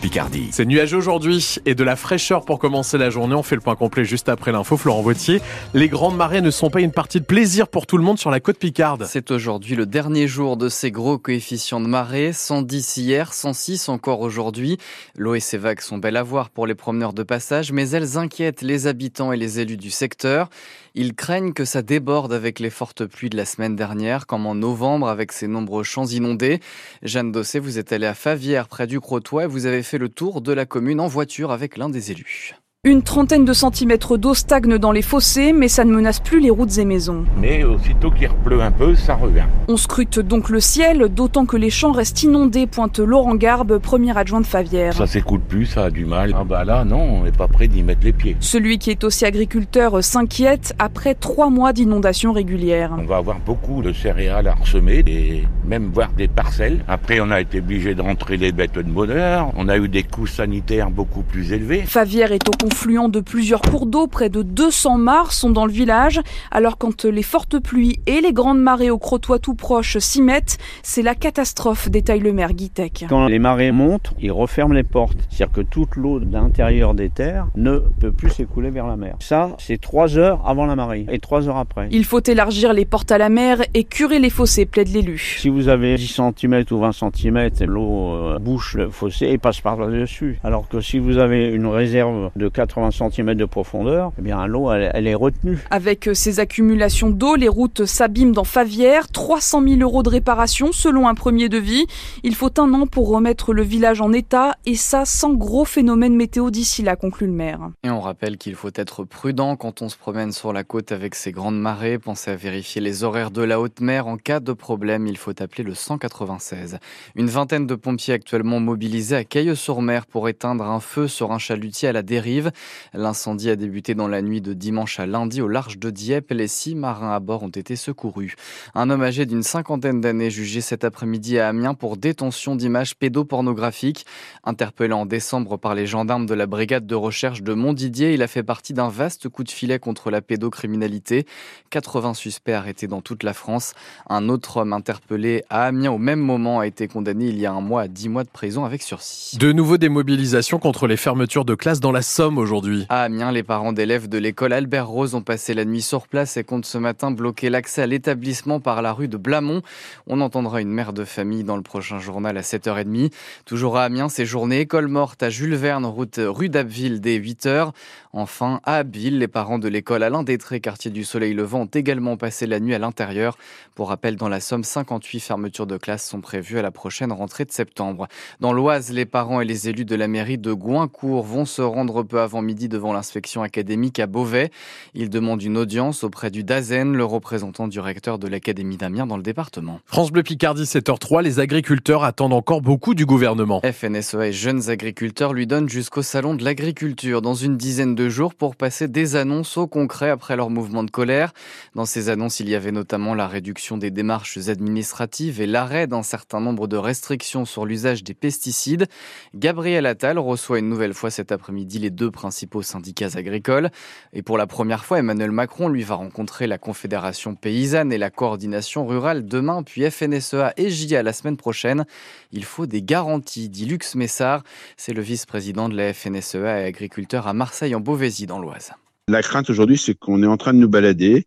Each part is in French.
Picardie. C'est nuageux aujourd'hui et de la fraîcheur pour commencer la journée. On fait le point complet juste après l'info. Florent Vautier. Les grandes marées ne sont pas une partie de plaisir pour tout le monde sur la côte Picarde. C'est aujourd'hui le dernier jour de ces gros coefficients de marée. 110 hier, 106 encore aujourd'hui. L'eau et ses vagues sont belles à voir pour les promeneurs de passage, mais elles inquiètent les habitants et les élus du secteur. Ils craignent que ça déborde avec les fortes pluies de la semaine dernière, comme en novembre avec ces nombreux champs inondés. Jeanne Dossé, vous êtes allée à Favière, près du Crotoy, et vous avez fait le tour de la commune en voiture avec l'un des élus. Une trentaine de centimètres d'eau stagne dans les fossés, mais ça ne menace plus les routes et maisons. Mais aussitôt qu'il repleut un peu, ça revient. On scrute donc le ciel, d'autant que les champs restent inondés, pointe Laurent Garbe, premier adjoint de Favière. Ça s'écoule plus, ça a du mal. Ah bah là, non, on n'est pas prêt d'y mettre les pieds. Celui qui est aussi agriculteur s'inquiète après trois mois d'inondations régulières. On va avoir beaucoup de céréales à ressemer, et même voir des parcelles. Après, on a été obligé de rentrer les bêtes de bonheur. On a eu des coûts sanitaires beaucoup plus élevés. Favière est au confluent de plusieurs cours d'eau, près de 200 mares sont dans le village. Alors quand les fortes pluies et les grandes marées au Crotoy tout proche s'y mettent, c'est la catastrophe, détaille le maire Guitec. Quand les marées montent, ils referment les portes. C'est-à-dire que toute l'eau d'intérieur des terres ne peut plus s'écouler vers la mer. Ça, c'est 3 heures avant la marée et 3 heures après. Il faut élargir les portes à la mer et curer les fossés, plaide l'élu. Si vous avez 10 cm ou 20 cm, l'eau euh, bouche le fossé et passe par là-dessus. Alors que si vous avez une réserve de 80 cm de profondeur, eh bien l'eau elle, elle, est retenue. Avec ces accumulations d'eau, les routes s'abîment dans Favière. 300 000 euros de réparation selon un premier devis. Il faut un an pour remettre le village en état et ça sans gros phénomène météo d'ici là, conclut le maire. Et on rappelle qu'il faut être prudent quand on se promène sur la côte avec ces grandes marées. Pensez à vérifier les horaires de la haute mer. En cas de problème, il faut appeler le 196. Une vingtaine de pompiers actuellement mobilisés à Cailleux-sur-Mer pour éteindre un feu sur un chalutier à la dérive. L'incendie a débuté dans la nuit de dimanche à lundi au large de Dieppe. Les six marins à bord ont été secourus. Un homme âgé d'une cinquantaine d'années jugé cet après-midi à Amiens pour détention d'images pédopornographiques. Interpellé en décembre par les gendarmes de la brigade de recherche de Montdidier, il a fait partie d'un vaste coup de filet contre la pédocriminalité. 80 suspects arrêtés dans toute la France. Un autre homme interpellé à Amiens au même moment a été condamné il y a un mois à 10 mois de prison avec sursis. De nouveau des mobilisations contre les fermetures de classes dans la Somme aujourd'hui? À Amiens, les parents d'élèves de l'école Albert Rose ont passé la nuit sur place et comptent ce matin bloquer l'accès à l'établissement par la rue de Blamont. On entendra une mère de famille dans le prochain journal à 7h30. Toujours à Amiens, ces journées école morte à Jules Verne, route rue d'Abbeville dès 8h. Enfin, à Abbeville, les parents de l'école Alain Détré, quartier du Soleil Levant, ont également passé la nuit à l'intérieur. Pour rappel, dans la Somme, 58 fermetures de classes sont prévues à la prochaine rentrée de septembre. Dans l'Oise, les parents et les élus de la mairie de Goincourt vont se rendre peu avant midi devant l'inspection académique à Beauvais. Ils demandent une audience auprès du DAZEN, le représentant du recteur de l'Académie d'Amiens dans le département. France Bleu Picardie, 7h03, les agriculteurs attendent encore beaucoup du gouvernement. FNSEA et jeunes agriculteurs lui donnent jusqu'au salon de l'agriculture dans une dizaine de jours pour passer des annonces au concret après leur mouvement de colère. Dans ces annonces, il y avait notamment la réduction des démarches administratives et l'arrêt d'un certain nombre de restrictions sur l'usage des pesticides. Gabriel Attal reçoit une nouvelle fois cet après-midi les deux principaux syndicats agricoles. Et pour la première fois, Emmanuel Macron lui va rencontrer la Confédération paysanne et la coordination rurale demain, puis FNSEA et JA la semaine prochaine. Il faut des garanties, dit Lux Messard. C'est le vice-président de la FNSEA et agriculteur à Marseille en Beauvaisis dans l'Oise. La crainte aujourd'hui, c'est qu'on est en train de nous balader.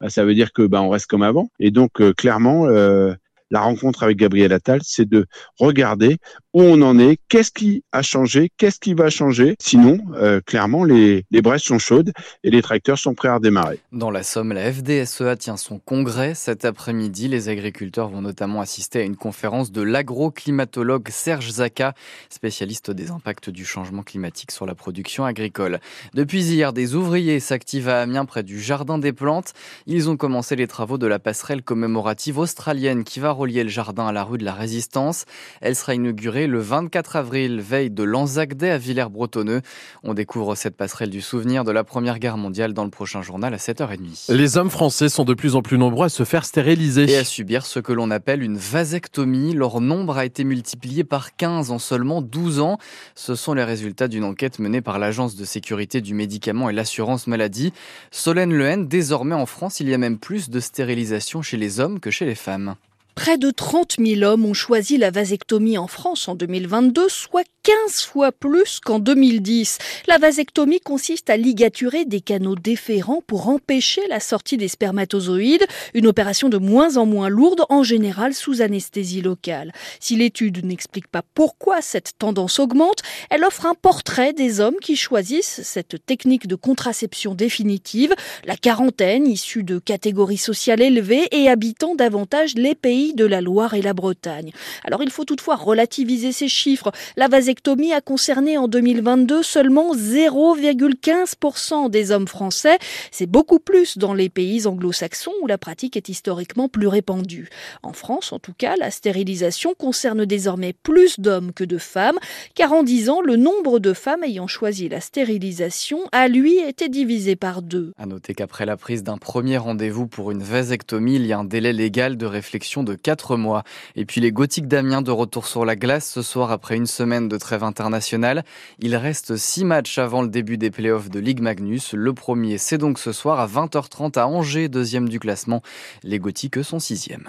Bah, ça veut dire que bah, on reste comme avant. Et donc euh, clairement, euh, la rencontre avec Gabriel Attal, c'est de regarder où on en est, qu'est-ce qui a changé, qu'est-ce qui va changer. Sinon, euh, clairement, les, les braises sont chaudes et les tracteurs sont prêts à redémarrer. Dans la Somme, la FDSEA tient son congrès cet après-midi. Les agriculteurs vont notamment assister à une conférence de l'agroclimatologue Serge Zaka, spécialiste des impacts du changement climatique sur la production agricole. Depuis hier, des ouvriers s'activent à Amiens près du Jardin des Plantes. Ils ont commencé les travaux de la passerelle commémorative australienne qui va relier le jardin à la rue de la Résistance. Elle sera inaugurée le 24 avril, veille de l'Anzac Day à Villers-Bretonneux. On découvre cette passerelle du souvenir de la Première Guerre mondiale dans le prochain journal à 7h30. Les hommes français sont de plus en plus nombreux à se faire stériliser. Et à subir ce que l'on appelle une vasectomie. Leur nombre a été multiplié par 15 en seulement 12 ans. Ce sont les résultats d'une enquête menée par l'Agence de sécurité du médicament et l'assurance maladie. Solène Lehen, désormais en France, il y a même plus de stérilisation chez les hommes que chez les femmes. Près de 30 000 hommes ont choisi la vasectomie en France en 2022, soit 15 fois plus qu'en 2010. La vasectomie consiste à ligaturer des canaux déférents pour empêcher la sortie des spermatozoïdes, une opération de moins en moins lourde, en général sous anesthésie locale. Si l'étude n'explique pas pourquoi cette tendance augmente, elle offre un portrait des hommes qui choisissent cette technique de contraception définitive, la quarantaine issue de catégories sociales élevées et habitant davantage les pays de la Loire et la Bretagne. Alors il faut toutefois relativiser ces chiffres. La vasectomie a concerné en 2022 seulement 0,15% des hommes français. C'est beaucoup plus dans les pays anglo-saxons où la pratique est historiquement plus répandue. En France, en tout cas, la stérilisation concerne désormais plus d'hommes que de femmes, car en 10 ans, le nombre de femmes ayant choisi la stérilisation a lui été divisé par deux. À noter qu'après la prise d'un premier rendez-vous pour une vasectomie, il y a un délai légal de réflexion de 4 mois. Et puis les Gothiques d'Amiens de retour sur la glace ce soir après une semaine de trêve internationale. Il reste 6 matchs avant le début des playoffs de Ligue Magnus. Le premier, c'est donc ce soir à 20h30 à Angers, deuxième du classement. Les Gothiques sont sixième.